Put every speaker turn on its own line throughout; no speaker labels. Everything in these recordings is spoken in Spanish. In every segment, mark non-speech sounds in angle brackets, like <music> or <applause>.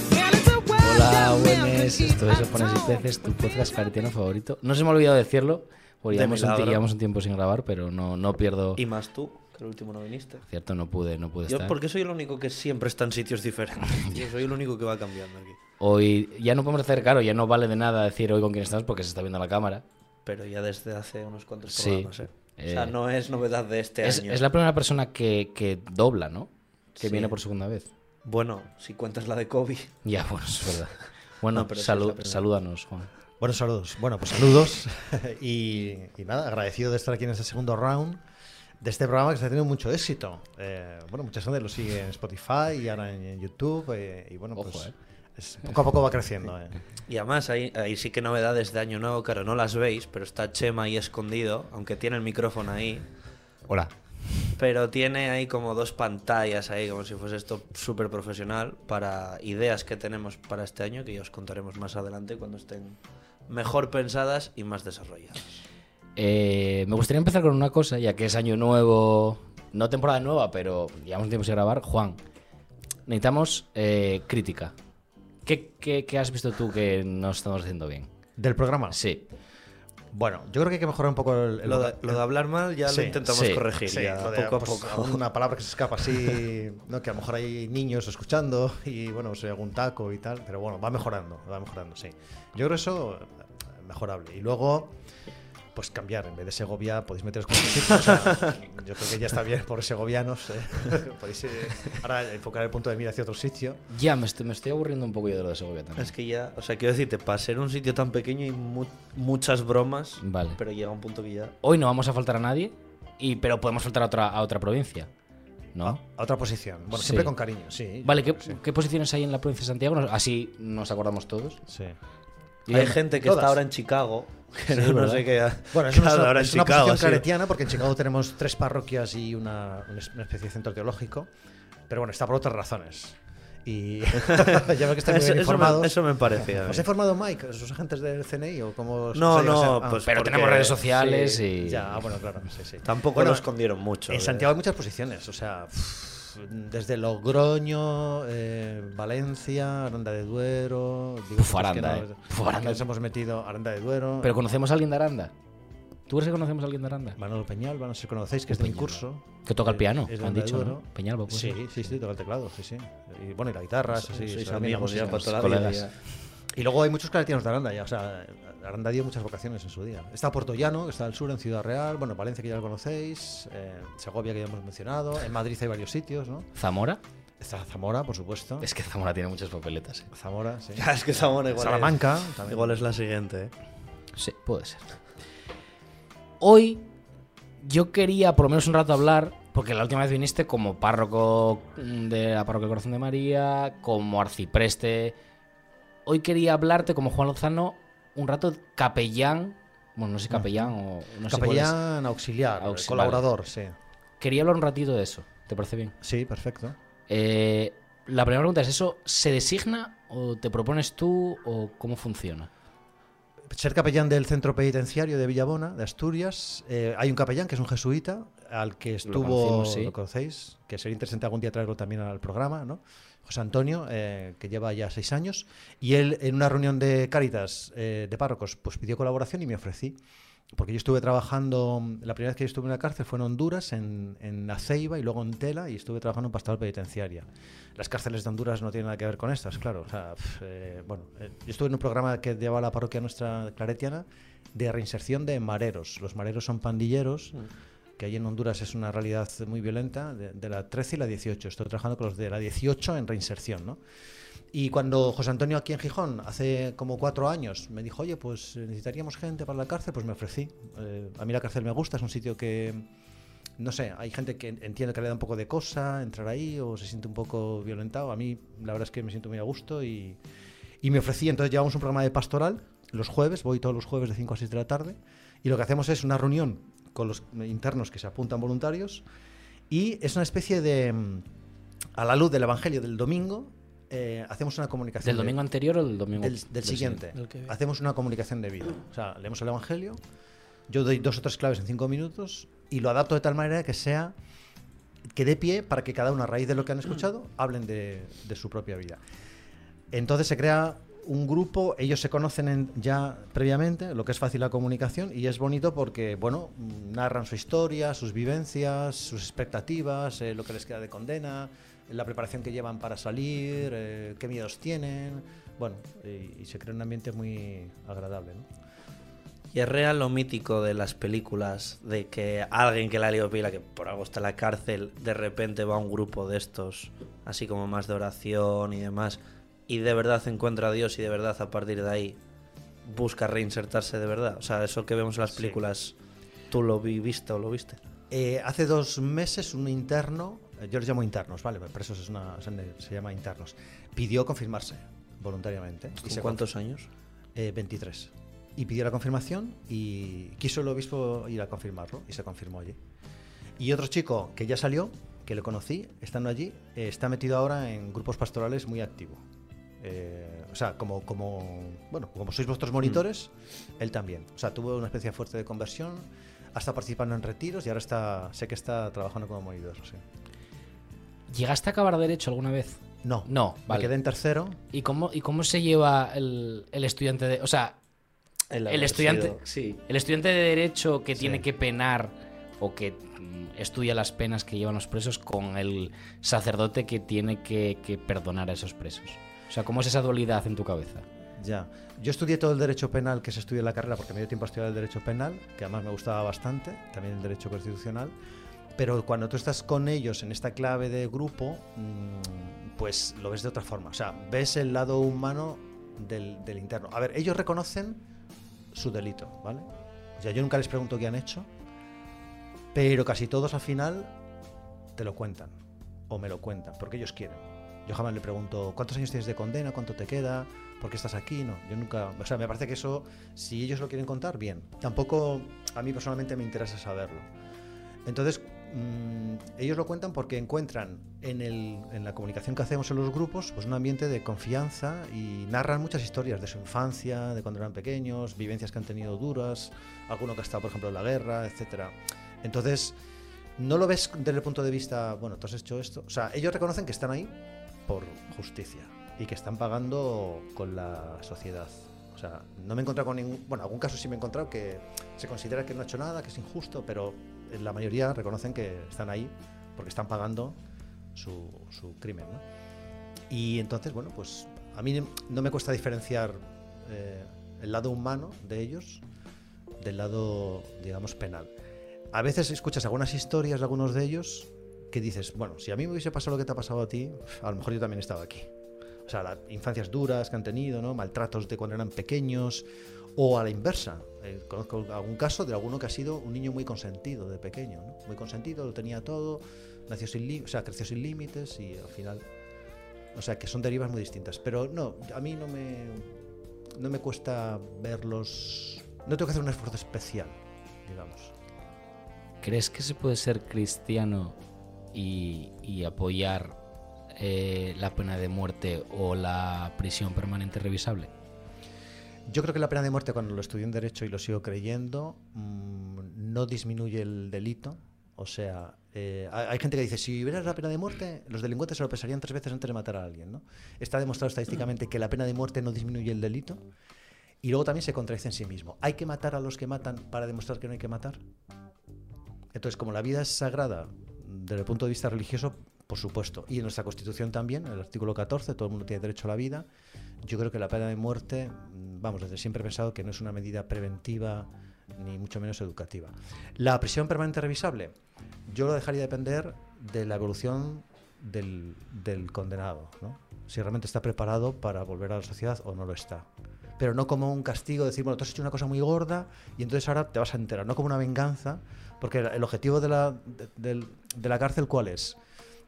Hola, buenas. Esto es Japoneses y. Peces, tu podcast claretiano favorito. No se me ha olvidado decirlo, porque
De
llevamos un,
milagro.
llevamos un tiempo sin grabar, pero no, no pierdo.
Y más tú, que el último no viniste.
Cierto, no pude, no pude
Yo
estar.
porque soy el único que siempre está en sitios diferentes. <laughs> Yo soy el único que va cambiando aquí.
Hoy ya no podemos hacer, claro, ya no vale de nada decir hoy con quién estamos porque se está viendo la cámara.
Pero ya desde hace unos cuantos
Sí.
programas, ¿eh? O sea,
Eh,
no es novedad de este
Es,
año.
es la primera persona que, que dobla, ¿no? Que
Sí.
viene por segunda vez.
Bueno, si cuentas la de Kobe.
Ya, <laughs> bueno, es verdad. Bueno,
No, pero es
salúdanos, Juan.
Buenos saludos. Bueno, pues saludos. <laughs> y, y nada, agradecido de estar aquí en este segundo round de este programa que está teniendo mucho éxito. Eh, bueno, mucha gente lo sigue en Spotify y ahora en, YouTube. eh, y bueno,
Ojo,
pues
eh.
es- poco a poco va creciendo. eh.
Y además, ahí, ahí sí que novedades de año nuevo, claro, no las veis, pero está Chema ahí escondido, aunque tiene el micrófono ahí.
Hola.
Pero tiene ahí como dos pantallas ahí, como si fuese esto súper profesional, para ideas que tenemos para este año, que ya os contaremos más adelante cuando estén mejor pensadas y más desarrolladas.
Eh, me gustaría empezar con una cosa, ya que es año nuevo, no temporada nueva, pero llevamos tiempo sin grabar. Juan, necesitamos eh, crítica. ¿Qué, qué, qué has visto tú que no estamos haciendo bien?
¿Del programa?
Sí.
Bueno, yo creo que hay que mejorar un poco el, el
Lo de, lo de hablar mal ya
Sí,
lo intentamos
sí,
corregir,
Sí,
ya,
lo de,
poco a
pues,
poco.
Una <laughs> palabra que se escapa así, ¿no? que a lo mejor hay niños escuchando y bueno, se algún taco y tal, pero bueno, va mejorando, va mejorando, sí. Yo creo eso eh, mejorable. Y luego, pues cambiar, en vez de Segovia podéis meteros con otros sitios. o sea, <laughs> yo creo que ya está bien por segovianos. eh. <laughs> Podéis eh, ahora enfocar el punto de mira hacia otro sitio.
Ya, me estoy, me estoy aburriendo un poco yo de lo de Segovia también.
Es que ya, o sea, quiero decirte, para ser un sitio tan pequeño hay mu- muchas bromas,
Vale.
pero llega un punto que ya...
Hoy no vamos a faltar a nadie, y, pero podemos faltar a otra, a otra provincia. ¿No?
A, otra posición. Bueno,
Sí.
siempre con cariño, sí.
Vale, ¿qué,
Sí.
qué posiciones hay en la provincia de Santiago? Así nos acordamos todos.
sí.
Y
hay gente que
todas.
está ahora en Chicago, <laughs>
Sí,
no, no sé qué...
Bueno, es
hace ahora en
es una
Chicago,
posición claretiana porque en Chicago tenemos tres parroquias y una, una es- especie de centro teológico, pero bueno, está por otras razones. Y <laughs> ya veo que están muy bien
eso
informados.
me, eso me parecía.
¿Os ha informado Mike, sus agentes del CNI o cómo
No, no,
ser? Ah,
pues
Pero tenemos redes sociales
sí,
y...
Ya, ah, bueno, claro, sí, sí.
Tampoco
Bueno,
lo escondieron mucho.
En
de-
Santiago hay muchas posiciones, o sea, desde Logroño, eh, Valencia, Aranda de Duero. digo, pues,
Aranda,
que
eh.
que
Aranda.
Nos hemos metido Aranda de Duero.
Pero conocemos a alguien de Aranda. ¿Tú crees que conocemos a alguien de Aranda?
Manolo Peñalba, no sé si conocéis, que es de mi curso.
Que toca el
Eh,
piano,
es
han dicho. ¿no? Peñalba, pues
Sí,
sí.
sí, toca el teclado, sí, sí. Y bueno, y la guitarra, sí, sí.
Amigos
colegas.
ya.
Y luego hay muchos claretianos de Aranda ya, o sea, Aranda dio muchas vocaciones en su día. Está Puerto Llano, que está al sur, en Ciudad Real, bueno, Valencia, que ya lo conocéis, eh, Segovia, que ya hemos mencionado, en Madrid hay varios sitios, ¿no?
¿Zamora?
Está Zamora, por supuesto.
Es que Zamora tiene muchas papeletas. ¿eh?
Zamora, sí.
Ya, <laughs> es que Zamora igual
Salamanca,
es,
también.
igual es la siguiente. ¿eh?
Sí, puede ser. Hoy yo quería por lo menos un rato hablar, porque la última vez viniste como párroco de la parroquia Corazón de María, como arcipreste. Hoy quería hablarte como Juan Lozano un rato capellán. Bueno, no sé capellán o no sé.
Capellán auxiliar,
Auxi-
colaborador, sí.
Quería hablar un ratito de eso. ¿Te parece bien?
Sí, perfecto.
Eh, la primera pregunta es: ¿eso se designa o te propones tú o cómo funciona?
Ser capellán del centro penitenciario de Villabona, de Asturias. eh, hay un capellán que es un jesuita, al que estuvo,
conocimos, sí.
lo conocéis, que sería interesante algún día traerlo también al programa, ¿no? José Antonio, eh, que lleva ya seis años, y él en una reunión de Cáritas eh, de párrocos, pues pidió colaboración y me ofrecí. Porque yo estuve trabajando, la primera vez que yo estuve en la cárcel fue en Honduras, en, en La Ceiba y luego en Tela, y estuve trabajando en pastoral penitenciaria. Las cárceles de Honduras no tienen nada que ver con estas, claro. O sea, pf, eh, bueno, eh, yo estuve en un programa que llevaba la parroquia nuestra claretiana de reinserción de mareros. Los mareros son pandilleros, que allí en Honduras es una realidad muy violenta, de, la 13 y la 18. Estoy trabajando con los de la 18 en reinserción, ¿no? Y cuando José Antonio aquí en Gijón, hace como cuatro años, me dijo, oye, pues necesitaríamos gente para la cárcel, pues me ofrecí. Eh, a mí la cárcel me gusta, es un sitio que, no sé, hay gente que entiende que le da un poco de cosa entrar ahí o se siente un poco violentado. A mí la verdad es que me siento muy a gusto y, y me ofrecí. Entonces llevamos un programa de pastoral los jueves, voy todos los jueves de 5 a 6 de la tarde y lo que hacemos es una reunión con los internos que se apuntan voluntarios y es una especie de, mm, a la luz del Evangelio del domingo, eh, hacemos una comunicación.
¿Del
de-
domingo anterior o del domingo
del, del siguiente.
Del que viene.
Hacemos una comunicación de vida. O sea, leemos el Evangelio, yo doy dos o tres claves en cinco minutos y lo adapto de tal manera que sea que dé pie para que cada uno, a raíz de lo que han escuchado, hablen de, de su propia vida. Entonces se crea un grupo, ellos se conocen en- ya previamente, lo que es fácil la comunicación, y es bonito porque, bueno, narran su historia, sus vivencias, sus expectativas, eh, lo que les queda de condena, la preparación que llevan para salir, eh, qué miedos tienen, bueno, y, se crea un ambiente muy agradable.
Y es real lo mítico de las películas, de que alguien que la liado pila, que por algo está en la cárcel, de repente va a un grupo de estos, así como más de oración y demás, y de verdad encuentra a Dios y de verdad a partir de ahí busca reinsertarse de verdad. O sea, eso que vemos en las
Sí.
películas, ¿tú lo viste o lo viste?
Eh, hace dos meses un interno, eh, yo les llamo internos, ¿vale? Presos es una, se, llama internos, pidió confirmarse voluntariamente. Y
¿Con
se
cuántos años?
Eh, 23. Y pidió la confirmación y quiso el obispo ir a confirmarlo y se confirmó allí. Y otro chico que ya salió, que lo conocí, estando allí, eh, está metido ahora en grupos pastorales muy activo. Eh, o sea, como, como, bueno, como sois vuestros monitores, él también. O sea, tuvo una especie fuerte de conversión, ha estado participando en retiros y ahora está, sé que está trabajando como monitor. sí.
¿Llegaste a acabar derecho alguna vez?
No,
No,
me
vale.
quedé en tercero.
¿Y cómo, y cómo se lleva el, el estudiante de. O sea, el, estudiante.
sido- Sí.
El estudiante de derecho que
Sí.
tiene que penar o que mm, estudia las penas que llevan los presos con el sacerdote que tiene que, que perdonar a esos presos. O sea, ¿cómo es esa dualidad en tu cabeza?
Ya. Yo estudié todo el derecho penal que se estudia en la carrera porque me dio tiempo a estudiar el derecho penal, que además me gustaba bastante, también el derecho constitucional. Pero cuando tú estás con ellos en esta clave de grupo, mm, pues lo ves de otra forma. O sea, ves el lado humano del, del interno. A ver, ellos reconocen su delito, ¿vale? O sea, yo nunca les pregunto qué han hecho, pero casi todos al final te lo cuentan o me lo cuentan porque ellos quieren. Yo jamás le pregunto cuántos años tienes de condena, cuánto te queda, por qué estás aquí. No, yo nunca. O sea, me parece que eso, si ellos lo quieren contar, bien. Tampoco a mí personalmente me interesa saberlo. Entonces, mm, ellos lo cuentan porque encuentran en, el- en la comunicación que hacemos en los grupos pues un ambiente de confianza y narran muchas historias de su infancia, de cuando eran pequeños, vivencias que han tenido duras, alguno que ha estado, por ejemplo, en la guerra, etcétera. Entonces, no lo ves desde el punto de vista, bueno, tú has hecho esto. O sea, ellos reconocen que están ahí por justicia y que están pagando con la sociedad. O sea, no me he encontrado con ningún. Bueno, algún caso sí me he encontrado que se considera que no ha hecho nada, que es injusto, pero la mayoría reconocen que están ahí porque están pagando su, su crimen. ¿no? Y entonces, bueno, pues a mí no me cuesta diferenciar eh, el lado humano de ellos del lado, digamos, penal. A veces escuchas algunas historias de algunos de ellos que dices, bueno, si a mí me hubiese pasado lo que te ha pasado a ti, a lo mejor yo también he estado aquí. O sea, las infancias duras que han tenido, ¿no? maltratos de cuando eran pequeños, o a la inversa. Eh, conozco algún caso de alguno que ha sido un niño muy consentido de pequeño, ¿no? muy consentido, lo tenía todo, nació sin o sea, creció sin límites y al final. O sea, que son derivas muy distintas. Pero no, a mí no me, no me cuesta verlos. No tengo que hacer un esfuerzo especial, digamos.
¿Crees que se puede ser cristiano y, apoyar eh, la pena de muerte o la prisión permanente revisable?
Yo creo que la pena de muerte, cuando lo estudié en Derecho y lo sigo creyendo, mm, no disminuye el delito. O sea, eh, hay gente que dice, si hubiera la pena de muerte, los delincuentes se lo pensarían tres veces antes de matar a alguien. ¿no? Está demostrado estadísticamente que la pena de muerte no disminuye el delito. Y luego también se contradice en sí mismo. ¿Hay que matar a los que matan para demostrar que no hay que matar? Entonces, como la vida es sagrada desde el punto de vista religioso, por supuesto, y en nuestra Constitución también, el artículo 14, todo el mundo tiene derecho a la vida, yo creo que la pena de muerte, mm, vamos, desde siempre he pensado que no es una medida preventiva ni mucho menos educativa. La prisión permanente revisable, yo lo dejaría depender de la evolución del, condenado, ¿no? si realmente está preparado para volver a la sociedad o no lo está. Pero no como un castigo, decir, bueno, tú has hecho una cosa muy gorda y entonces ahora te vas a enterar, no como una venganza, porque el objetivo de la, de, de la cárcel, ¿cuál es?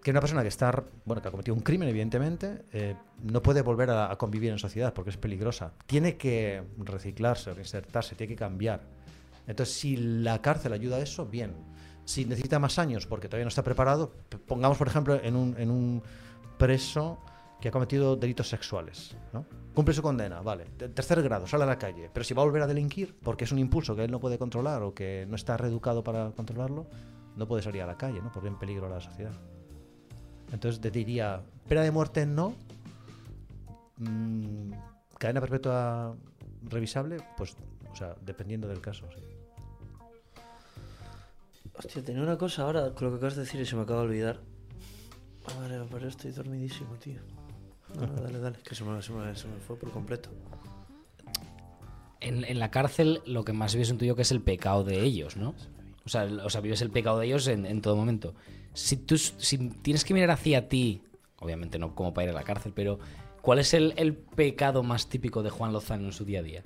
Que una persona que está, bueno, que ha cometido un crimen, evidentemente, eh, no puede volver a, a convivir en sociedad porque es peligrosa. Tiene que reciclarse, reinsertarse, tiene que cambiar. Entonces, si la cárcel ayuda a eso, bien. Si necesita más años porque todavía no está preparado, pongamos, por ejemplo, en un, en un preso que ha cometido delitos sexuales, ¿no? Cumple su condena, vale. Tercer grado, sale a la calle. Pero si va a volver a delinquir porque es un impulso que él no puede controlar o que no está reeducado para controlarlo, no puede salir a la calle, ¿no? Porque en peligro la sociedad. Entonces te diría, pena de muerte no, mm, cadena perpetua revisable, pues, o sea, dependiendo del caso, sí.
Hostia, tenía una cosa ahora con lo que acabas de decir y se me acaba de olvidar. Vale, pero estoy dormidísimo, tío. No, dale, dale, que se me, se me- se me fue por completo.
En, en la cárcel lo que más vives en tuyo que es el pecado de ellos, ¿no? O sea, o sea vives el pecado de ellos en, en todo momento. Si tú si tienes que mirar hacia ti, obviamente no como para ir a la cárcel, pero ¿cuál es el, el pecado más típico de Juan Lozano en su día a día?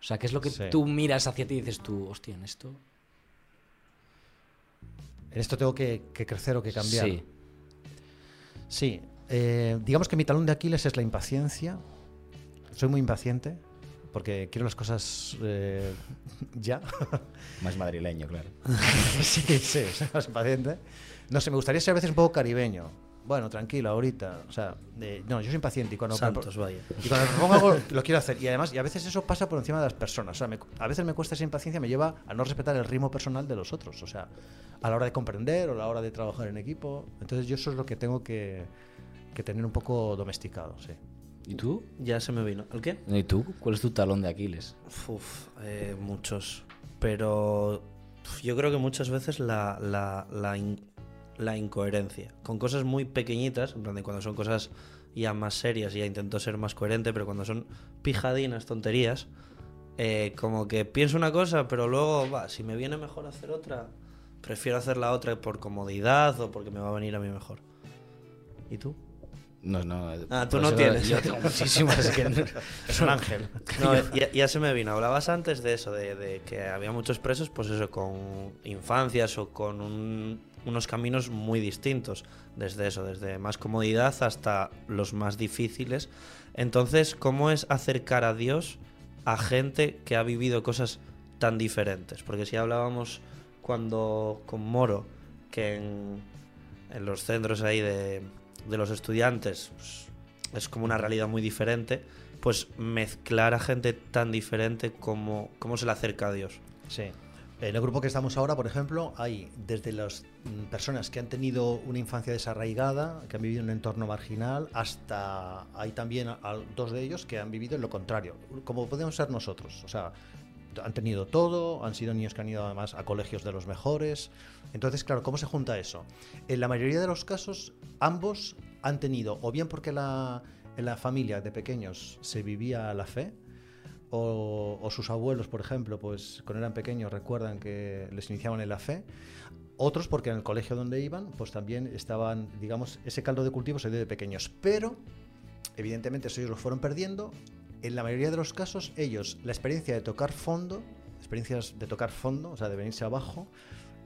O sea, ¿qué es lo que
Sí.
tú miras hacia ti y dices tú, hostia, en esto?
En esto tengo que, que crecer o que cambiar.
Sí.
Sí, eh, digamos que mi talón de Aquiles es la impaciencia. Soy muy impaciente porque quiero las cosas eh, ya. <laughs>
Más madrileño, claro. <laughs>
sí, sí, soy más impaciente. No sé, me gustaría ser a veces un poco caribeño. Bueno, tranquilo, ahorita. O sea, eh, no, yo soy impaciente y cuando,
Santos, vaya.
y cuando propongo algo lo quiero hacer. Y además, y a veces eso pasa por encima de las personas. O sea, me- a veces me cuesta esa impaciencia, me lleva a no respetar el ritmo personal de los otros. O sea, a la hora de comprender o a la hora de trabajar en equipo. Entonces, yo eso es lo que tengo que, que tener un poco domesticado, sí.
¿Y tú?
Ya se me vino. ¿El qué?
¿Y tú? ¿Cuál es tu talón de Aquiles?
Uf, eh, muchos. Pero yo creo que muchas veces la, la, la, in- la incoherencia. Con cosas muy pequeñitas, en plan de cuando son cosas ya más serias, ya intento ser más coherente, pero cuando son pijadinas, tonterías, eh, como que pienso una cosa, pero luego, va, si me viene mejor hacer otra, prefiero hacer la otra por comodidad o porque me va a venir a mí mejor. ¿Y tú?
No, no.
Ah, tú no
eso
tienes.
Yo tengo muchísimas que no- <laughs>
Es un ángel.
No, ya, ya se me vino. Hablabas antes de eso, de, de que había muchos presos, pues eso, con infancias o con un- unos caminos muy distintos. Desde eso, desde más comodidad hasta los más difíciles. Entonces, ¿cómo es acercar a Dios a gente que ha vivido cosas tan diferentes? Porque si hablábamos cuando con Moro, que en, en los centros ahí de, de los estudiantes pues, es como una realidad muy diferente, pues mezclar a gente tan diferente como cómo se le acerca a Dios.
Sí. En el grupo que estamos ahora, por ejemplo, hay desde las mm, personas que han tenido una infancia desarraigada, que han vivido en un entorno marginal, hasta hay también a- a dos de ellos que han vivido en lo contrario, como podemos ser nosotros. O sea, han tenido todo, han sido niños que han ido además a colegios de los mejores. Entonces, claro, ¿cómo se junta eso? En la mayoría de los casos, ambos han tenido, o bien porque la, en la familia de pequeños se vivía la fe, o, o sus abuelos, por ejemplo, pues cuando eran pequeños recuerdan que les iniciaban en la fe. Otros porque en el colegio donde iban, pues también estaban, digamos, ese caldo de cultivo se dio de pequeños. Pero, evidentemente, ellos lo fueron perdiendo. En la mayoría de los casos, ellos, la experiencia de tocar fondo, experiencias de tocar fondo, o sea, de venirse abajo,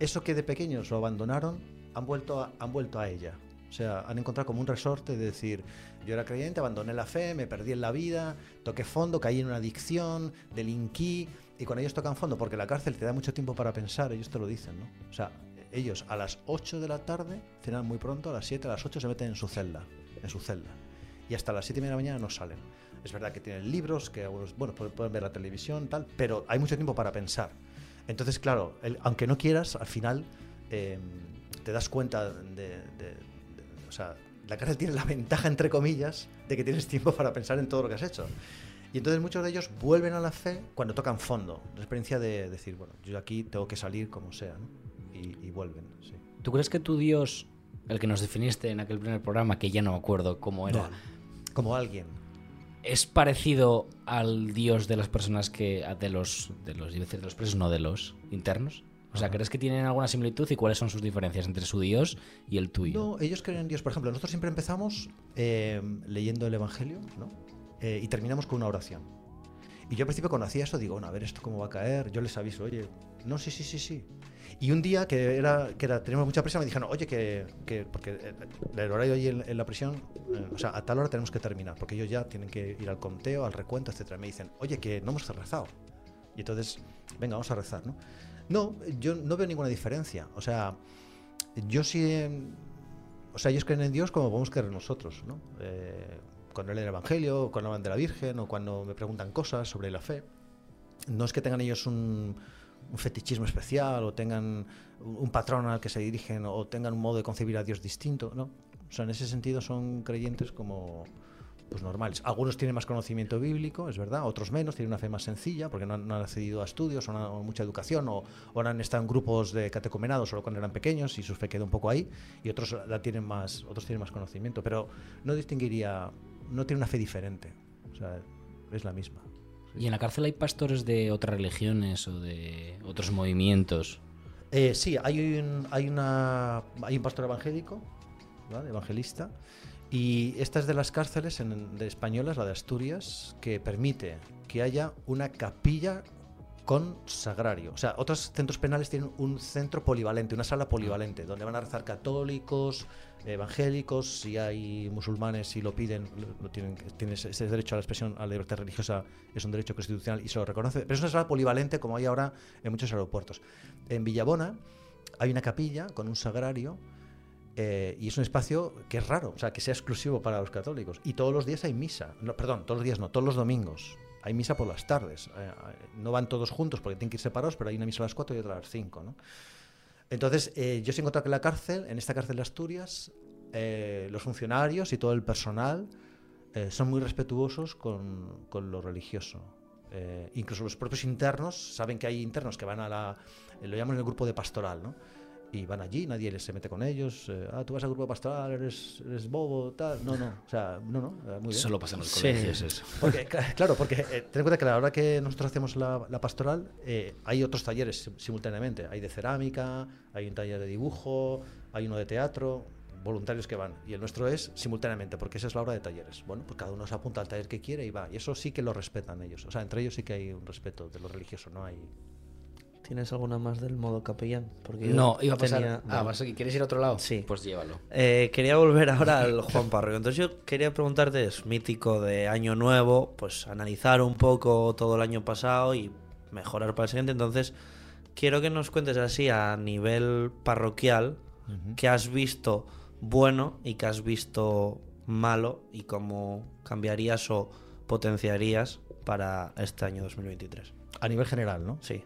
eso que de pequeños lo abandonaron, han vuelto a, han vuelto a ella. O sea, han encontrado como un resorte de decir, yo era creyente, abandoné la fe, me perdí en la vida, toqué fondo, caí en una adicción, delinquí. Y cuando ellos tocan fondo, porque la cárcel te da mucho tiempo para pensar, ellos te lo dicen, ¿no? O sea, ellos a las 8 de la tarde cenan muy pronto, a las 7, a las 8 se meten en su celda, en su celda. Y hasta las 7 y media de la mañana no salen. Es verdad que tienen libros, que bueno, pueden ver la televisión, tal, pero hay mucho tiempo para pensar. Entonces, claro, el- aunque no quieras, al final eh, te das cuenta de, de- de- O sea, la cárcel tiene la ventaja, entre comillas, de que tienes tiempo para pensar en todo lo que has hecho. Y entonces muchos de ellos vuelven a la fe cuando tocan fondo. La experiencia de decir, bueno, yo aquí tengo que salir como sea, ¿no? Y, y vuelven, sí.
¿Tú crees que tu Dios, el que nos definiste en aquel primer programa, que ya no me acuerdo cómo era,
Como alguien.
es parecido al Dios de las personas que. de los. de los, iba a decir de los presos, no de los internos? O sea, ¿crees que tienen alguna similitud y cuáles son sus diferencias entre su Dios y el tuyo?
No, ellos creen en Dios. Por ejemplo, nosotros siempre empezamos eh, leyendo el Evangelio, ¿no? Eh, y terminamos con una oración. Y yo al principio cuando hacía eso digo, bueno, a ver esto cómo va a caer. Yo les aviso, oye, no, sí, sí, sí, sí. Y un día que era, que era, teníamos mucha prisa, me dijeron, oye, que, que porque el, el horario allí en, en la prisión, eh, o sea, a tal hora tenemos que terminar, porque ellos ya tienen que ir al conteo, al recuento, etcétera. Me dicen, oye, que no hemos rezado. Y entonces, venga, vamos a rezar, ¿no? No, yo no veo ninguna diferencia. O sea, yo sí. eh, O sea, ellos creen en Dios como podemos creer nosotros, ¿no? Eh, cuando leen el Evangelio, cuando hablan de la Virgen o cuando me preguntan cosas sobre la fe. No es que tengan ellos un, un fetichismo especial o tengan un patrón al que se dirigen o tengan un modo de concebir a Dios distinto, ¿no? O sea, en ese sentido son creyentes como pues normales. Algunos tienen más conocimiento bíblico, es verdad, otros menos, tienen una fe más sencilla porque no han, no accedido a estudios o no o mucha educación o, o han estado en grupos de catecumenado solo cuando eran pequeños y su fe quedó un poco ahí y otros la tienen más, otros tienen más conocimiento, pero no distinguiría, no tiene una fe diferente, o sea, es la misma.
¿Y en la cárcel hay pastores de otras religiones o de otros movimientos?
Eh, sí, hay un, hay, una, hay un pastor evangélico, ¿vale? evangelista, y esta es de las cárceles en- de españolas, la de Asturias, que permite que haya una capilla con sagrario. O sea, otros centros penales tienen un centro polivalente, una sala polivalente, donde van a rezar católicos, evangélicos, si hay musulmanes, si lo piden, lo, tienen, ese derecho a la expresión, a la libertad religiosa, es un derecho constitucional y se lo reconoce. Pero es una sala polivalente como hay ahora en muchos aeropuertos. En Villabona hay una capilla con un sagrario eh, y es un espacio que es raro, o sea, que sea exclusivo para los católicos. Y todos los días hay misa. No, perdón, todos los días no, todos los domingos. Hay misa por las tardes. Eh, eh, no van todos juntos porque tienen que ir separados, pero hay una misa a las 4 y otra a las 5. ¿no? Entonces, eh, yo sí he encontrado que en la cárcel, en esta cárcel de Asturias, eh, los funcionarios y todo el personal eh, son muy respetuosos con, con lo religioso. Eh, incluso los propios internos saben que hay internos que van a la. lo llaman el grupo de pastoral, ¿no? Y van allí, nadie les se mete con ellos. eh, ah, tú vas al grupo pastoral, eres, eres bobo, tal. No, no. O sea, no, no. eh, muy bien.
Solo pasa en los
Sí.
colegios eso.
Porque, <laughs> cla- claro, porque eh, ten en cuenta que a la hora que nosotros hacemos la, la pastoral, eh, hay otros talleres sim- simultáneamente. Hay de cerámica, hay un taller de dibujo, hay uno de teatro, voluntarios que van. Y el nuestro es simultáneamente, porque esa es la hora de talleres. Bueno, pues cada uno se apunta al taller que quiere y va. Y eso sí que lo respetan ellos. O sea, entre ellos sí que hay un respeto de lo religioso, no hay.
¿Tienes alguna más del modo capellán? Porque
No, iba a pasar.
tenía-
Ah. ¿vas a- ¿quieres ir a otro lado?
Sí.
Pues llévalo.
Eh, quería volver ahora al Juan Párroco. Entonces yo quería preguntarte, es mítico de año nuevo, pues analizar un poco todo el año pasado y mejorar para el siguiente. Entonces quiero que nos cuentes así a nivel parroquial qué has visto bueno y qué has visto malo y cómo cambiarías o potenciarías para este año 2023.
A nivel general, ¿no?
Sí.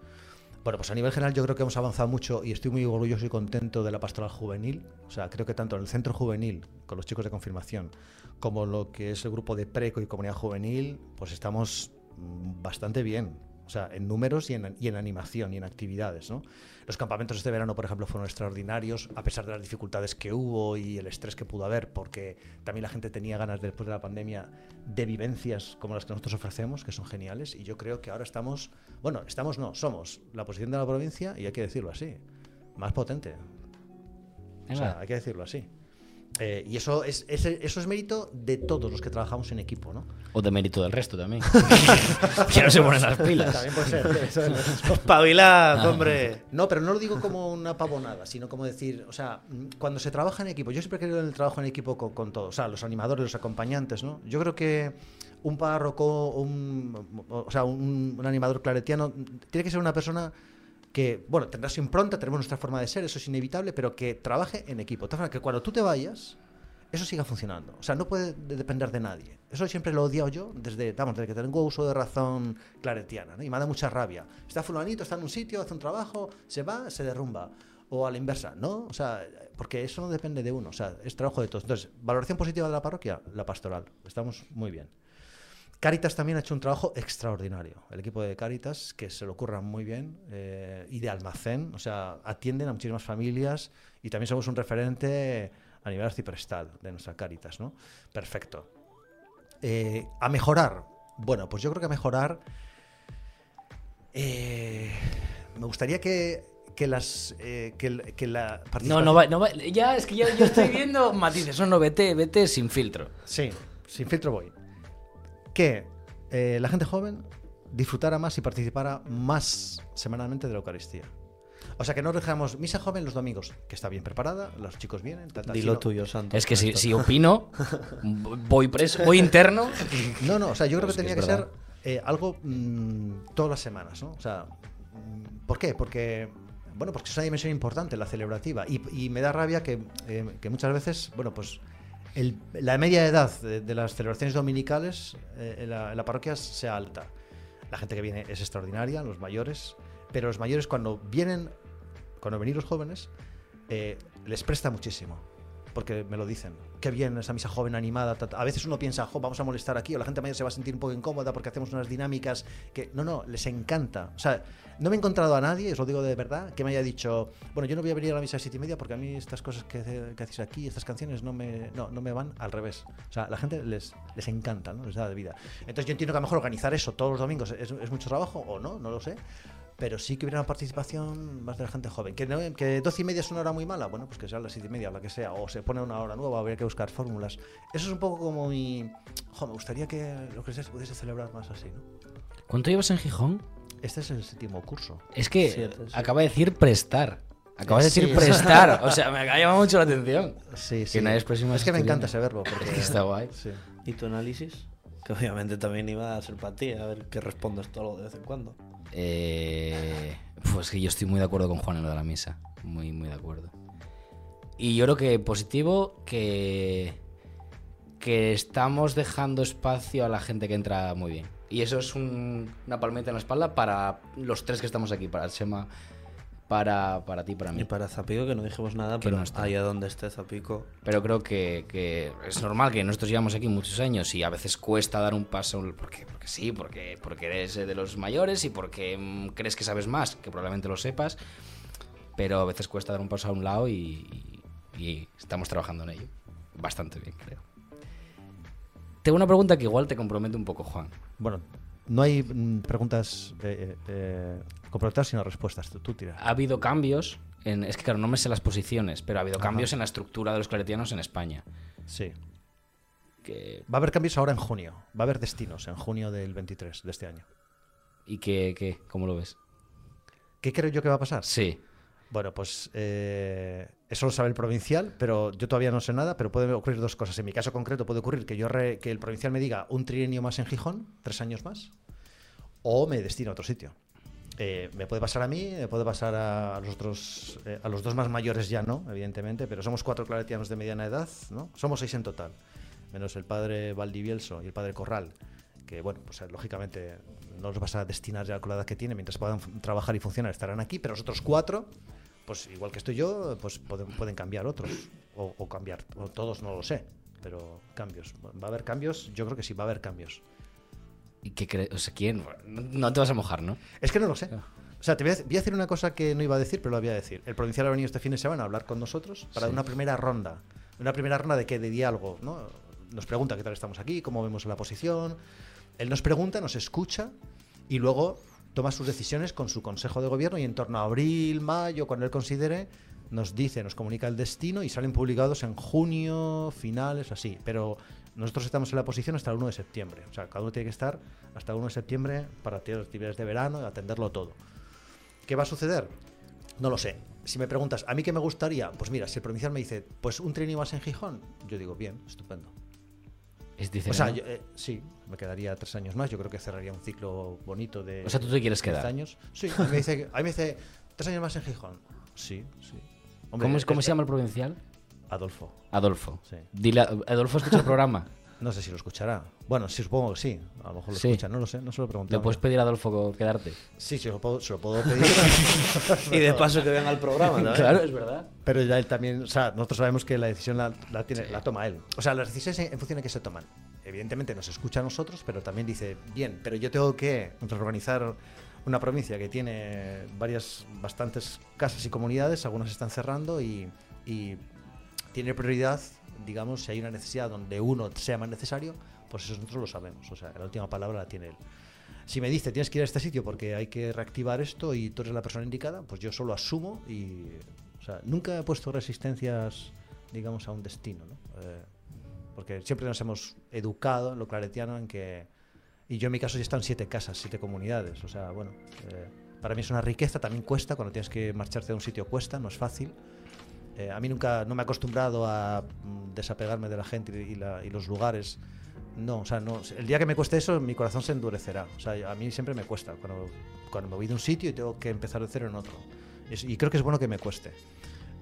Bueno, pues a nivel general yo creo que hemos avanzado mucho y estoy muy orgulloso y contento de la pastoral juvenil. O sea, creo que tanto en el centro juvenil, con los chicos de confirmación, como lo que es el grupo de preco y comunidad juvenil, pues estamos mm, bastante bien. O sea, en números y en, y en animación y en actividades, ¿no? Los campamentos este verano, por ejemplo, fueron extraordinarios, a pesar de las dificultades que hubo y el estrés que pudo haber, porque también la gente tenía ganas después de la pandemia de vivencias como las que nosotros ofrecemos, que son geniales, y yo creo que ahora estamos, bueno, estamos no, somos la posición de la provincia, y hay que decirlo así, más potente. O sea, hay que decirlo así. Eh, y eso es, ese- eso es mérito de todos los que trabajamos en equipo, ¿no?
O de mérito del resto también. <laughs> <laughs> que no se ponen las pilas.
También puede ser. eso es- <laughs>
Espabilad, hombre.
No, pero no lo digo como una pavonada, sino como decir, o sea, cuando se trabaja en equipo, yo siempre creo en el trabajo en equipo con, con todos, o sea, los animadores, los acompañantes, ¿no? Yo creo que un párroco, un, o sea, un, un animador claretiano, tiene que ser una persona que, bueno, tendrá su impronta, tenemos nuestra forma de ser, eso es inevitable, pero que trabaje en equipo. De que cuando tú te vayas, eso siga funcionando. O sea, no puede de- depender de nadie. Eso siempre lo he odiado yo desde, vamos, desde que tengo uso de razón claretiana, ¿no? Y me da mucha rabia. Está fulanito, está en un sitio, hace un trabajo, se va, se derrumba. O a la inversa, ¿no? O sea, porque eso no depende de uno, o sea, es trabajo de todos. Entonces, valoración positiva de la parroquia, la pastoral. Estamos muy bien. Caritas también ha hecho un trabajo extraordinario. El equipo de Caritas, que se lo ocurran muy bien, eh, y de almacén, o sea, atienden a muchísimas familias y también somos un referente a nivel arciprestal de nuestra Caritas, ¿no? Perfecto. Eh, a mejorar. Bueno, pues yo creo que a mejorar. eh, me gustaría que, que las. eh, que, la
No,
participación.
no va, no va- Ya, es que yo, yo estoy viendo <laughs> matices. No, no, vete, vete sin filtro.
Sí, sin filtro voy. Que eh, la gente joven disfrutara más y participara más semanalmente de la Eucaristía. O sea, que no dejamos misa joven los domingos, que está bien preparada, los chicos vienen, tal, tal,
Dilo
sino-
tuyo, Santo.
Es que si, opino, voy preso, voy interno.
No, no, o sea, yo creo
Pues
que
que
tenía que
verdad.
ser eh, algo mm, todas las semanas, ¿no? O sea, mm, ¿por qué? Porque, bueno, porque es una dimensión importante, la celebrativa. Y, y me da rabia que, eh, que muchas veces, bueno, pues el- la media edad de, las celebraciones dominicales eh, en, la, parroquia sea alta. La gente que viene es extraordinaria, los mayores, pero los mayores cuando vienen, cuando venís los jóvenes, eh, les presta muchísimo. Porque me lo dicen. Qué bien esa misa joven animada. ta, ta. A veces uno piensa, jo, vamos a molestar aquí, o la gente mayor se va a sentir un poco incómoda porque hacemos unas dinámicas que. No, no, les encanta. O sea, no me he encontrado a nadie, os lo digo de verdad, que me haya dicho, bueno, yo no voy a venir a la misa las siete y media porque a mí estas cosas que, que hacéis aquí, estas canciones, no me, no, no me van al revés. O sea, la gente les, les encanta, ¿no? Les da de vida. Entonces yo entiendo que a lo mejor organizar eso todos los domingos es, es mucho trabajo, o no, no lo sé. Pero sí que hubiera una participación más de la gente joven. ¿Que, no, que 12 y media es una hora muy mala? Bueno, pues que sea a las 7 y media, la que sea. O se pone una hora nueva, habría que buscar fórmulas. Eso es un poco como mi... Jo, me gustaría que lo que sea se pudiese celebrar más así, ¿no?
¿Cuánto llevas en Gijón?
Este es el séptimo curso.
Es que
sí.
acaba de decir prestar. Acabas de
Sí.
decir prestar. O sea, <laughs> me ha llamado mucho la atención.
Sí,
Que nadie es próximo
Es que me encanta ese verbo. <laughs> Porque
Está guay.
Sí.
¿Y tu análisis? Que obviamente también iba a ser para ti, a ver qué respondes algo de vez en cuando.
Pues que yo estoy muy de acuerdo con Juan en lo de la misa. Muy, muy de acuerdo. Y yo creo que positivo que, que estamos dejando espacio a la gente que entra muy bien. Y eso es un- una palmeta en la espalda para los tres que estamos aquí, para Sema, para, para ti, para mí.
Y para Zapico, que no dijimos nada,
Que
pero
no está.
allá donde esté Zapico,
Pero creo que, que es normal que nosotros llevamos aquí muchos años y a veces cuesta dar un paso porque, porque sí, porque, porque eres eh, de los mayores y porque mm, crees que sabes más, que probablemente lo sepas, pero a veces cuesta dar un paso a un lado y, y- y estamos trabajando en ello. Bastante bien, creo. Tengo una pregunta que igual te compromete un poco, Juan.
Bueno, no hay mm, preguntas eh, eh, comprometedas, sino respuestas. Tú, tú tira.
Ha habido cambios, en, es que claro, no me sé las posiciones, pero ha habido
Ajá.
cambios en la estructura de los claretianos en España.
Sí.
Que,
Va a haber cambios ahora en junio. Va a haber destinos en junio del 23 de este año.
¿Y que, que, cómo lo ves?
¿Qué creo yo que va a pasar?
Sí.
Bueno, pues eh, eso lo sabe el provincial, pero yo todavía no sé nada, pero puede ocurrir dos cosas. En mi caso concreto puede ocurrir que yo re- que el provincial me diga un trienio más en Gijón, tres años más, o me destino a otro sitio. Eh, me puede pasar a mí, me puede pasar a los otros, eh, a los dos más mayores ya no, evidentemente, pero somos cuatro claretianos de mediana edad, ¿no? Somos seis en total, menos el padre Valdivielso y el padre Corral, que bueno, pues eh, lógicamente no los vas a destinar ya con la edad que tiene, mientras puedan trabajar y funcionar estarán aquí, pero los otros cuatro, pues igual que estoy yo, pues pueden, pueden cambiar otros, o, o cambiar, o todos no lo sé, pero cambios. ¿Va a haber cambios? Yo creo que sí, va a haber cambios.
¿Y qué crees? O sea, ¿quién? No, te vas a mojar, ¿no?
Es que no lo sé. O sea, te voy a, voy a decir una cosa que no iba a decir, pero la voy a decir. El provincial ha venido este fin de semana a hablar con nosotros para
Sí.
una primera ronda. Una primera ronda de qué? De diálogo, ¿no? Nos pregunta qué tal estamos aquí, cómo vemos la posición. Él nos pregunta, nos escucha y luego toma sus decisiones con su consejo de gobierno y en torno a abril, mayo, cuando él considere, nos dice, nos comunica el destino y salen publicados en junio, finales, así. Pero nosotros estamos en la posición hasta el 1 de septiembre. O sea, cada uno tiene que estar hasta el 1 de septiembre para tener actividades de verano y atenderlo todo. ¿Qué va a suceder? No lo sé. Si me preguntas, ¿a mí qué me gustaría? Pues mira, si el provincial me dice, pues un tren más en Gijón, yo digo, bien, estupendo.
Es,
O sea, yo, eh, sí, me quedaría tres años más. Yo creo que cerraría un ciclo bonito de.
O sea, ¿tú te quieres
10
quedar?
años. Sí, a mí me dice, a mí me dice tres años más en Gijón. Sí, sí. Hombre,
¿Cómo, es, ¿Cómo se llama el provincial?
Adolfo.
Adolfo.
Sí.
Dile, a- Adolfo escucha el programa. <laughs>
No sé si lo escuchará. Bueno, sí, supongo que sí. A lo mejor lo
Sí.
escucha, no lo sé, no se lo he
¿Le puedes pedir a Adolfo quedarte?
Sí, se lo puedo, se lo puedo pedir. <laughs>
Y de paso que venga al programa, ¿no?
es verdad.
Pero ya él también, o sea, nosotros sabemos que la decisión la, la tiene, la toma él. O sea, las decisiones en en función de qué se toman. Evidentemente nos escucha a nosotros, pero también dice, bien, pero yo tengo que reorganizar una provincia que tiene varias, bastantes casas y comunidades, algunas están cerrando y, y tiene prioridad, digamos, si hay una necesidad donde uno sea más necesario, pues eso nosotros lo sabemos. O sea, la última palabra la tiene él. Si me dice tienes que ir a este sitio porque hay que reactivar esto y tú eres la persona indicada, pues yo solo asumo y. O sea, nunca he puesto resistencias, digamos, a un destino, ¿no? Eh, porque siempre nos hemos educado en lo claretiano en que. Y yo en mi caso ya están siete casas, siete comunidades. O sea, bueno, eh, para mí es una riqueza, también cuesta, cuando tienes que marcharte a un sitio cuesta, no es fácil. Eh, a mí nunca, no me he acostumbrado a mm, desapegarme de la gente y, la- y los lugares. No, o sea, no, el día que me cueste eso, mi corazón se endurecerá. O sea, a mí siempre me cuesta cuando, cuando me voy de un sitio y tengo que empezar de cero en otro. Es- y creo que es bueno que me cueste.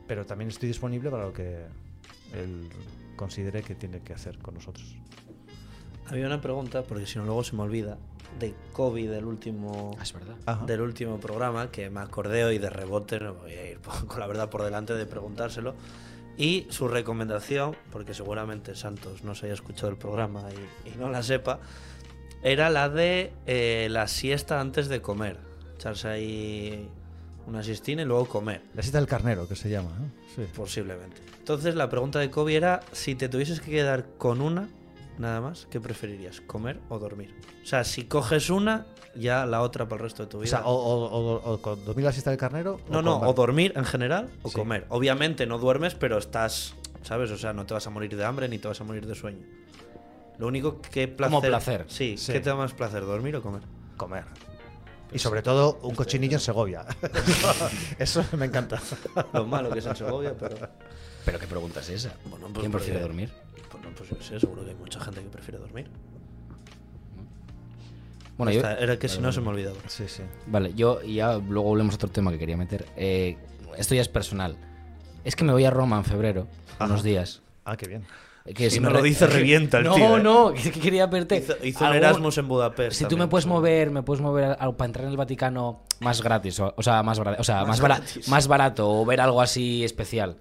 Pero también estoy disponible para lo que él considere que tiene que hacer con nosotros.
Había una pregunta, porque si no luego se me olvida, de COVID del último,
Ah, es
del último programa, que me acordé hoy de rebote, no voy a ir <laughs> con la verdad por delante de preguntárselo. Y su recomendación, porque seguramente Santos no se haya escuchado el programa y, y no la sepa, era la de eh, la siesta antes de comer. Echarse ahí una siestina y luego comer,
La cita del carnero, que se llama. ¿no? Sí.
posiblemente. Entonces la pregunta de Kobe era, si te tuvieses que quedar con una, nada más, ¿qué preferirías? ¿Comer o dormir? O sea, si coges una, ya la otra para el resto de tu
O
vida.
sea, o, o- o- con dormir la siesta del carnero.
No, no, o dormir en general o
Sí.
comer. Obviamente no duermes, pero estás, ¿sabes? O sea, no te vas a morir de hambre ni te vas a morir de sueño. Lo único que placer.
Como placer.
Sí,
Sí.
¿qué te da más placer, dormir o comer?
comer. Y sobre todo un cochinillo en Segovia. <laughs> Eso me encanta.
Lo malo que es en Segovia, pero.
¿Pero qué pregunta es esa?
Bueno, pues
¿Quién prefiere
porque-
dormir?
Pues no, pues yo sé, seguro que hay mucha gente que prefiere dormir.
Bueno, yo,
era que si no se me olvidaba.
Sí, sí.
Vale, yo y ya luego volvemos a otro tema que quería meter. Eh, esto ya es personal. Es que me voy a Roma en febrero, unos días.
Ah, qué bien.
Que
Si
si
no
me
lo
re-
dice, revienta el
no,
tío, ¿eh?
No, es que quería verte.
Hizo, hizo un Erasmus en Budapest.
Si tú me puedes mover, me puedes mover a- para entrar en el Vaticano más gratis, o, o sea, más barato, o sea,
Más
más, bara-
gratis.
más barato o ver algo así especial.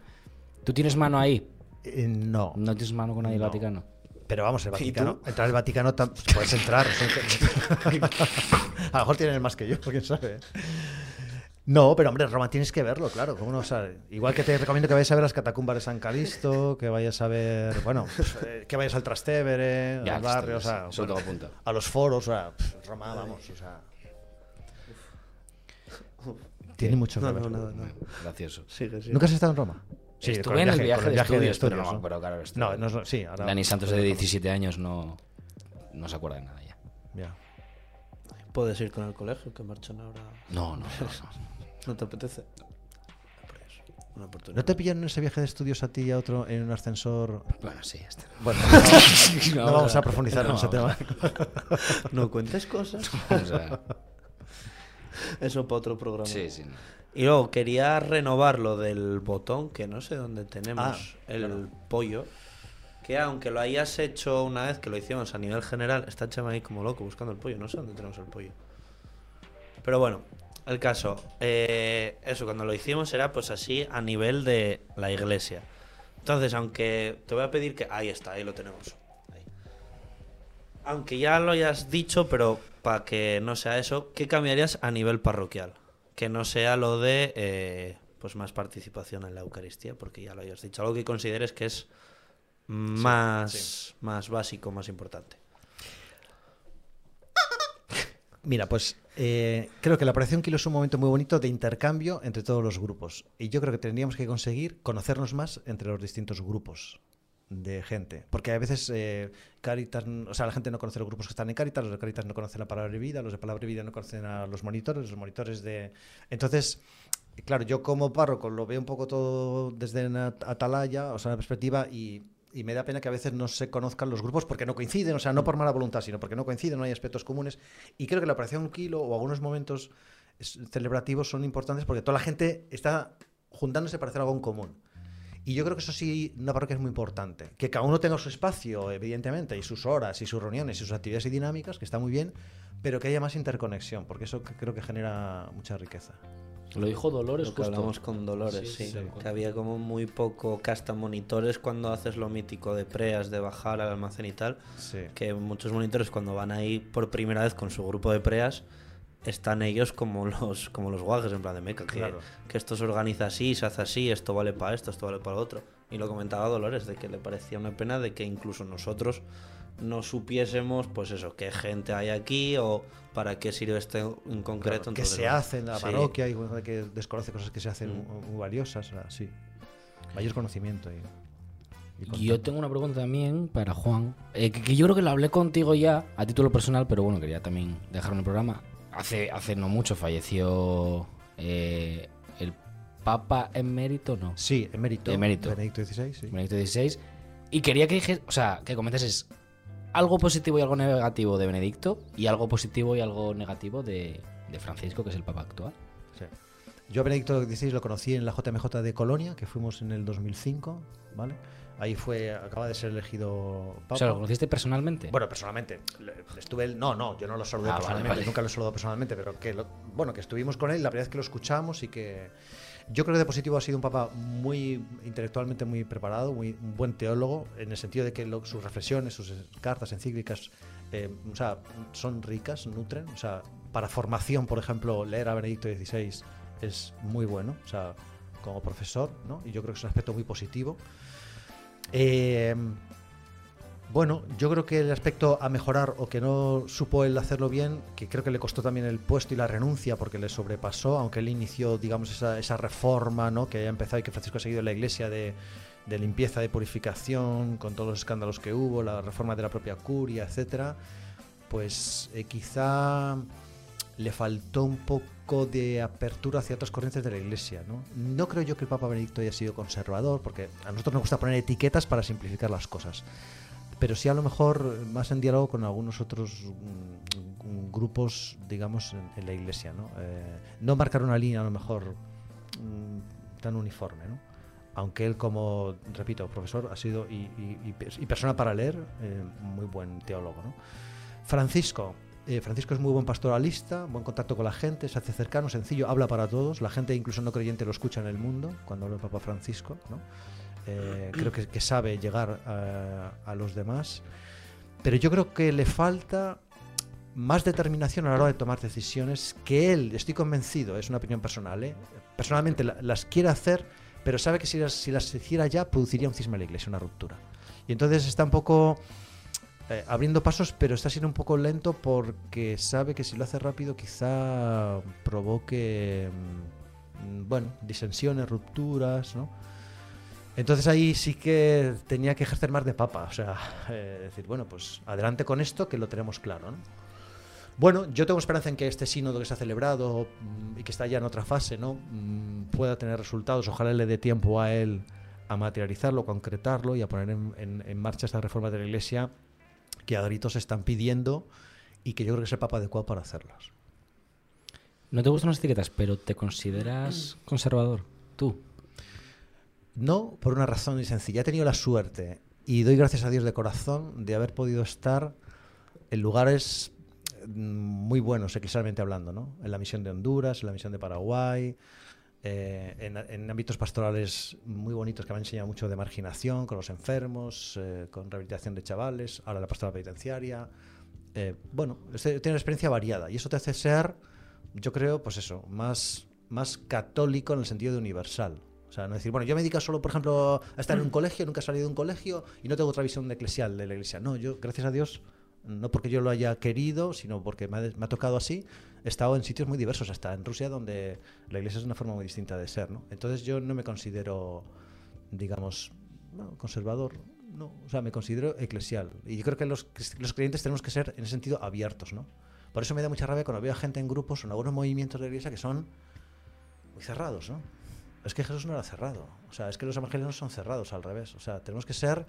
¿Tú tienes mano ahí?
Eh, no.
¿No tienes mano con nadie del
No.
Vaticano?
Pero vamos, el
¿Y
Vaticano. Entrar al Vaticano puedes entrar. a lo mejor tienen más que yo, quién sabe. No, pero hombre, Roma tienes que verlo, claro. ¿cómo no? O sea, igual que te recomiendo que vayas a ver las catacumbas de San Calisto, que vayas a ver, bueno, pues, eh, que vayas al Trastevere,
Ya,
al barrio, o sea, bueno, a los foros, o sea, pff, Roma, vamos, o sea. Tiene mucho que
No,
ver.
no, nada.
Gracioso.
Sigue, sigue.
¿Nunca has estado en Roma?
Estuve
con
en el viaje,
con
de, estudios, no, pero claro,
No, no, sí, ahora.
Dani Santos de 17 años no, no se acuerda de nada ya.
Ya.
Puedes ir con el colegio, que marchan ahora.
No, no, no. no.
¿No <laughs> te apetece? Una oportunidad.
¿No te pillaron en ese viaje de estudios a ti y a otro en un ascensor?
Bueno, sí, está.
Bueno, <laughs> no, no vamos a profundizar en
No,
ese tema. <laughs>
No cuentes cosas.
O sea,
Eso para otro programa.
sí, sí.
Y luego quería renovar lo del botón, que no sé dónde tenemos
Ah,
el
claro.
pollo. Que aunque lo hayas hecho una vez que lo hicimos a nivel general, está Chema ahí como loco buscando el pollo. No sé dónde tenemos el pollo. Pero bueno, el caso. eh, eso, cuando lo hicimos era pues así a nivel de la iglesia. Entonces, aunque te voy a pedir que... Ahí está, ahí lo tenemos. Ahí. Aunque ya lo hayas dicho, pero para que no sea eso, ¿qué cambiarías a nivel parroquial? Que no sea lo de eh, pues más participación en la Eucaristía, porque ya lo hayas dicho. Algo que consideres que es más, más básico, más importante.
Mira, pues eh, creo que la Operación Kilo es un momento muy bonito de intercambio entre todos los grupos. Y yo creo que tendríamos que conseguir conocernos más entre los distintos grupos de gente. Porque a veces eh, Caritas, o sea, la gente no conoce los grupos que están en Caritas, los de Caritas no conocen la palabra de vida, los de palabra de vida no conocen a los monitores, los monitores de... Entonces, claro, yo como párroco lo veo un poco todo desde una atalaya, o sea, una perspectiva y... y me da pena que a veces no se conozcan los grupos porque no coinciden, o sea, no por mala voluntad, sino porque no coinciden, no hay aspectos comunes. Y creo que la operación Kilo o algunos momentos celebrativos son importantes porque toda la gente está juntándose para hacer algo en común. Y yo creo que eso sí, una parroquia es muy importante. Que cada uno tenga su espacio, evidentemente, y sus horas, y sus reuniones, y sus actividades y dinámicas, que está muy bien, pero que haya más interconexión, porque eso creo que genera mucha riqueza.
Lo dijo Dolores
Lo que
justo.
hablamos con Dolores,
Sí,
sí.
sí.
Que había como muy poco casta monitores cuando haces lo mítico de preas, de bajar al almacén y tal.
Sí.
Que muchos monitores cuando van ahí por primera vez con su grupo de preas, están ellos como los como los guajes en plan de meca, que,
Claro.
que esto se organiza así, se hace así, esto vale para esto, esto vale para lo otro. Y lo comentaba Dolores, de que le parecía una pena de que incluso nosotros no supiésemos, pues eso, qué gente hay aquí o para qué sirve este en concreto.
Claro, que
entonces,
se hace en la
sí.
parroquia y que desconoce cosas que se hacen
Mm.
muy, valiosas. o sea, sí. Mayor conocimiento. Y, y
Yo tengo una pregunta también para Juan, eh, que, que yo creo que lo hablé contigo ya a título personal, pero bueno, quería también dejarlo en el programa. Hace, hace no mucho falleció eh, el Papa emérito, no,
Sí, emérito.
Emérito.
Benedicto XVI, sí.
Benedicto XVI, y quería que dije, o sea, que comentases algo positivo y algo negativo de Benedicto y algo positivo y algo negativo de, de Francisco, que es el Papa actual.
Sí. Yo a Benedicto XVI lo conocí en la JMJ de Colonia, que fuimos en el 2005, ¿vale? Ahí fue, acaba de ser elegido Papa.
O sea, ¿lo conociste personalmente?
Bueno, personalmente. Estuve no, no, yo no lo saludé
Ah, vale,
personalmente,
vale.
nunca lo he saludado personalmente, pero que lo- bueno, que estuvimos con él la primera vez que lo escuchamos y que yo creo que de positivo ha sido un papa muy intelectualmente muy preparado, muy un buen teólogo en el sentido de que lo- sus reflexiones, sus cartas encíclicas, eh, o sea, son ricas, nutren, o sea, para formación, por ejemplo, leer a Benedicto XVI es muy bueno, o sea, como profesor, ¿no? Y yo creo que es un aspecto muy positivo. Eh, bueno, yo creo que el aspecto a mejorar o que no supo él hacerlo bien, que creo que le costó también el puesto y la renuncia porque le sobrepasó, aunque él inició, digamos, esa, reforma ¿no? que haya empezado y que Francisco ha seguido en la iglesia de, de limpieza, de purificación, con todos los escándalos que hubo, la reforma de la propia curia, etcétera, pues eh, quizá le faltó un poco de apertura hacia otras corrientes de la Iglesia. ¿no? no creo yo que el Papa Benedicto haya sido conservador, porque a nosotros nos gusta poner etiquetas para simplificar las cosas. Pero sí a lo mejor más en diálogo con algunos otros mm, grupos, digamos, en, la Iglesia. ¿no? Eh, no marcar una línea a lo mejor mm, tan uniforme. ¿no? Aunque él como, repito, profesor ha sido y persona para leer, eh, muy buen teólogo. ¿no? Francisco. Eh, Francisco es muy buen pastoralista, buen contacto con la gente, se hace cercano, sencillo, habla para todos. La gente, incluso no creyente, lo escucha en el mundo cuando habla el Papa Francisco. ¿no? Eh, creo que, sabe llegar a, los demás. Pero yo creo que le falta más determinación a la hora de tomar decisiones que él, estoy convencido, es una opinión personal, ¿eh? personalmente la- las quiere hacer, pero sabe que si las, si las hiciera ya produciría un cisma en la iglesia, una ruptura. Y entonces está un poco eh, abriendo pasos, pero está siendo un poco lento porque sabe que si lo hace rápido quizá provoque, mm, bueno, disensiones, rupturas, ¿no? Entonces ahí sí que tenía que ejercer más de papa, o sea, <laughs> eh, decir, bueno, pues adelante con esto que lo tenemos claro, ¿no? Bueno, yo tengo esperanza en que este sínodo que se ha celebrado mm, y que está ya en otra fase, ¿no? Mm, pueda tener resultados. Ojalá le dé tiempo a él a materializarlo, concretarlo y a poner en, marcha esta reforma de la Iglesia que a gritos están pidiendo y que yo creo que es el Papa adecuado para hacerlas.
No te gustan las etiquetas, pero te consideras conservador. Tú.
No, por una razón muy sencilla. He tenido la suerte y doy gracias a Dios de corazón de haber podido estar en lugares mm, muy buenos, eclesialmente hablando, ¿no? En la misión de Honduras, en la misión de Paraguay, eh, en, en ámbitos pastorales muy bonitos que me han enseñado mucho de marginación, con los enfermos, eh, con rehabilitación de chavales, ahora la pastoral penitenciaria. Eh, bueno, tiene una experiencia variada y eso te hace ser, yo creo, pues eso, más, más católico en el sentido de universal. O sea, no decir, bueno, yo me dedico solo, por ejemplo, a estar en un colegio, nunca he salido de un colegio y no tengo otra visión de eclesial de la iglesia. No, yo, gracias a Dios, no porque yo lo haya querido, sino porque me ha, me ha tocado así, he estado en sitios muy diversos, hasta en Rusia, donde la iglesia es una forma muy distinta de ser, ¿no? Entonces yo no me considero, digamos, conservador, no, o sea, me considero eclesial. Y yo creo que los, los creyentes tenemos que ser, en ese sentido, abiertos, ¿no? Por eso me da mucha rabia cuando veo gente en grupos o en algunos movimientos de la iglesia que son muy cerrados, ¿no? Es que Jesús no era cerrado. O sea, es que los evangelios no son cerrados, al revés. O sea, tenemos que ser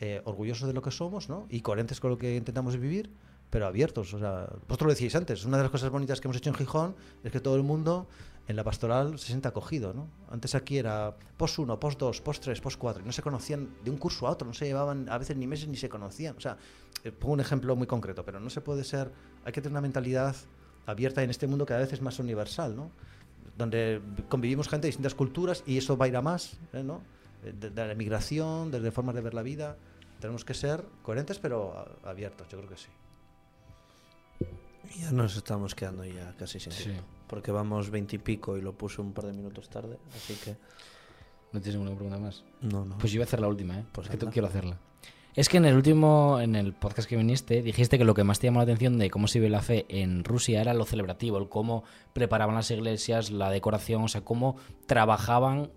eh, orgullosos de lo que somos, ¿no? Y coherentes con lo que intentamos vivir, pero abiertos. O sea, vosotros lo decíais antes, una de las cosas bonitas que hemos hecho en Gijón es que todo el mundo en la pastoral se siente acogido, ¿no? Antes aquí era post 1, post 2, post 3, post 4, y no se conocían de un curso a otro, no se llevaban a veces ni meses ni se conocían. O sea, eh, pongo un ejemplo muy concreto, pero no se puede ser, hay que tener una mentalidad abierta en este mundo que a veces es más universal, ¿no? donde convivimos gente de distintas culturas y eso va a ir a más, ¿eh? ¿no? De, de la migración, desde formas de ver la vida. Tenemos que ser coherentes pero abiertos, yo creo que sí.
Y ya nos estamos quedando ya casi sin
Sí.
tiempo. Porque vamos veintipico y, lo puse un par de minutos tarde, así que
¿No tienes ninguna pregunta más?
no, no.
Pues yo iba a hacer la última, ¿eh?
Pues
es que quiero hacerla. Es que en el último, en el podcast que viniste, dijiste que lo que más te llamó la atención de cómo se vive la fe en Rusia era lo celebrativo, el cómo preparaban las iglesias, la decoración, o sea, cómo trabajaban,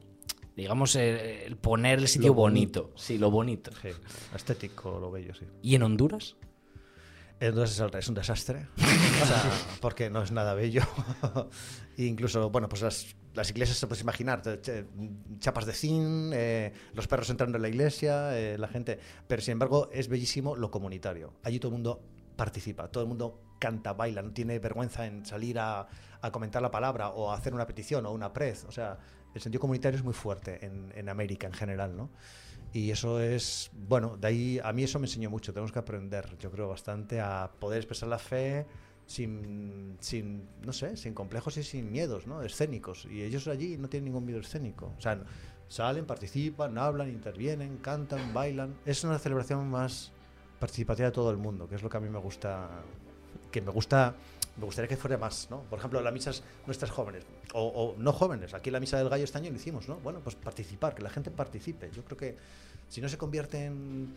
digamos, el, poner el sitio bonito.
bonito.
Sí, lo bonito.
Sí, estético, lo bello, sí.
¿Y en Honduras?
Entonces es, un desastre, <laughs> o sea, porque no es nada bello. E <laughs> incluso, bueno, pues las, las iglesias se puedes imaginar, chapas de zinc, eh, los perros entrando en la iglesia, eh, la gente. Pero sin embargo, es bellísimo lo comunitario. Allí todo el mundo participa, todo el mundo canta, baila, no tiene vergüenza en salir a, a comentar la palabra o a hacer una petición o una prez. O sea, el sentido comunitario es muy fuerte en, en América en general, ¿no? Y eso es, bueno, de ahí a mí eso me enseñó mucho. Tenemos que aprender, yo creo, bastante a poder expresar la fe sin, sin no sé, sin complejos y sin miedos, ¿no? Escénicos. Y ellos allí no tienen ningún miedo escénico. O sea, salen, participan, hablan, intervienen, cantan, bailan. Es una celebración más participativa de todo el mundo, que es lo que a mí me gusta, que me gusta, me gustaría que fuera más, ¿no? Por ejemplo, las misas nuestras jóvenes, o, no jóvenes, aquí la misa del gallo este año lo hicimos, ¿no? Bueno, pues participar, que la gente participe. Yo creo que si no se convierte en,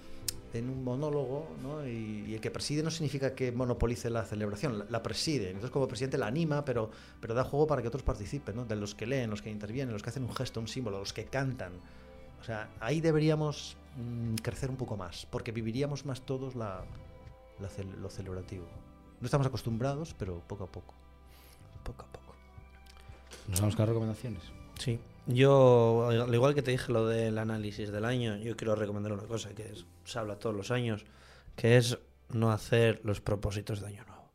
en un monólogo, ¿no? Y, el que preside no significa que monopolice la celebración, la, preside. Entonces, como presidente la anima, pero, pero da juego para que otros participen, ¿no? De los que leen, los que intervienen, los que hacen un gesto, un símbolo, los que cantan. O sea, ahí deberíamos mm, crecer un poco más, porque viviríamos más todos la, la lo celebrativo. No estamos acostumbrados, pero poco a poco.
Poco a poco.
Nos vamos con las recomendaciones.
Sí. Yo, al igual que te dije lo del análisis del año, yo quiero recomendar una cosa que es, se habla todos los años, que es no hacer los propósitos de año nuevo.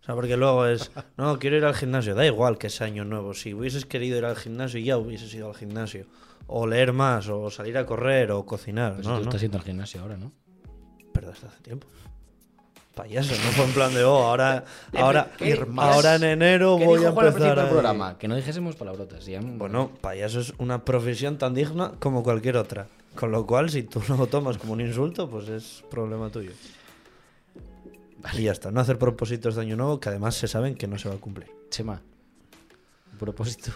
O sea, porque luego es, <laughs> no, quiero ir al gimnasio, da igual que sea año nuevo. Si hubieses querido ir al gimnasio, ya hubieses ido al gimnasio. O leer más, o salir a correr, o cocinar.
Pero si
No,
tú
no.
estás yendo al gimnasio ahora, ¿no?
Pero desde hace tiempo. Payaso, no fue en plan de, oh, ahora, <laughs> ahora,
¿Qué- qué-
ahora en enero
¿Qué
voy
dijo
a
Juan al
empezar
del
a...
programa? Que no dijésemos palabrotas. ya-
Bueno, payaso es una profesión tan digna como cualquier otra. Con lo cual, si tú no lo tomas como un insulto, pues es problema tuyo. Y ya está, no hacer propósitos de año nuevo que además se saben que no se va a cumplir.
Chema. Propósito.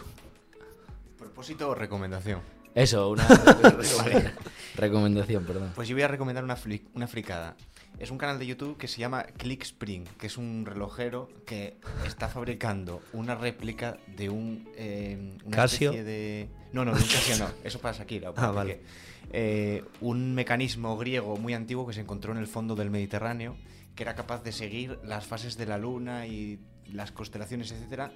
Propósito o recomendación.
Eso, una <laughs> Vale. recomendación, perdón.
Pues yo voy a recomendar una, fli- una fricada. Es un canal de YouTube que se llama Clickspring, que es un relojero que está fabricando una réplica de un. eh, una
¿Casio?
especie de. No, no, de un Casio no. Eso para Shakira. <laughs>
Ah, vale.
eh, un mecanismo griego muy antiguo que se encontró en el fondo del Mediterráneo, que era capaz de seguir las fases de la luna y las constelaciones, etcétera,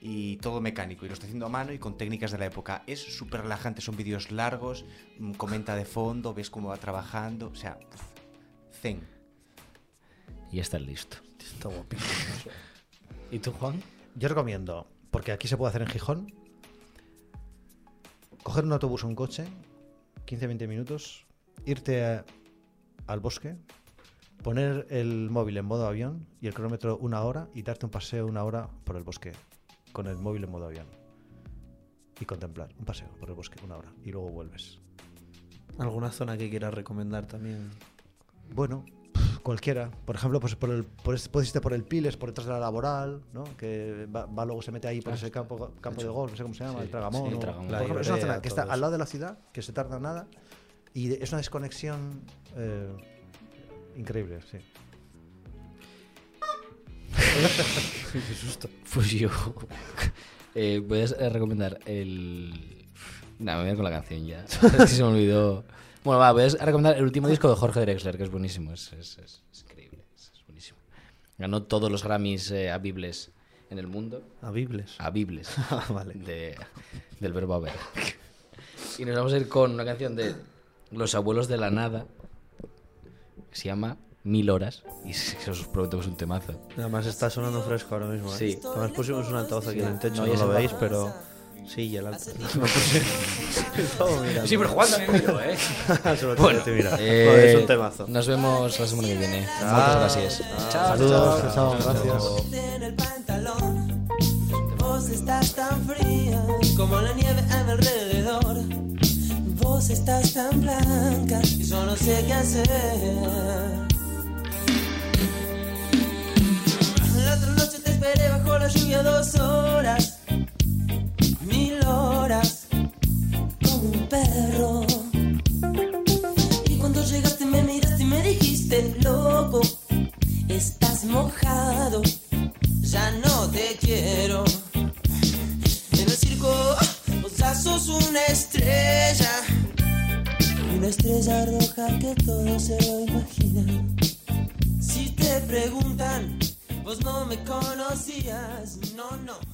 y todo mecánico. Y lo está haciendo a mano y con técnicas de la época. Es súper relajante, son vídeos largos, mm, comenta de fondo, ves cómo va trabajando. O sea, zen.
Y está listo.
Está guapísimo.
¿Y tú, Juan?
Yo recomiendo, porque aquí se puede hacer en Gijón, coger un autobús o un coche, 15-20 minutos, irte a- al bosque, poner el móvil en modo avión y el cronómetro una hora y darte un paseo una hora por el bosque con el móvil en modo avión. Y contemplar un paseo por el bosque una hora y luego vuelves.
¿Alguna zona que quieras recomendar también?
Bueno, cualquiera. Por ejemplo, pues por el, por puedes irte por el Piles, por detrás de la laboral, ¿no? Que va, va luego se mete ahí por ese campo, campo de golf, no sé cómo se llama,
Sí,
el Tragamón.
sí, el
o-
Tragamón.
por
La
ejemplo, es una zona que está al lado de la ciudad, que se tarda nada, y de- es una desconexión eh, increíble, sí.
Qué susto.
Pues yo eh, voy a recomendar el... Nada, me voy a ir con la canción ya. <laughs> Es que se me olvidó. Bueno, va, voy a recomendar el último disco de Jorge Drexler, que es buenísimo, es, es- es- es increíble, es, buenísimo. Ganó todos los Grammys eh, habibles en el mundo.
A Bibles.
Habibles. <laughs>
Ah, vale.
de- del verbo haber. Y nos vamos a ir con una canción de Los Abuelos de la Nada, que se llama Mil Horas, y <laughs> os prometo que es un temazo.
Además está sonando fresco ahora mismo. ¿eh?
Sí.
Además pusimos un altavoz aquí en el techo,
No,
no, lo veis, pero... Sí, y el altavoz. Lo puse- Estaba mirando.
Sí, pero Juan también miró, ¿eh? <laughs>
Solo
Bueno,
te mira.
eh,
No, es un temazo.
Nos vemos la semana que viene.
Chao.
Muchas gracias.
Saludos, chao, gracias.
en el pantalón. Vos estás tan fría como la nieve a mi alrededor. Vos estás tan blanca y yo no sé qué hacer. La otra noche te esperé bajo la lluvia dos horas, estrella roja que todo se lo imagina. Si te preguntan, vos no me conocías, no, no.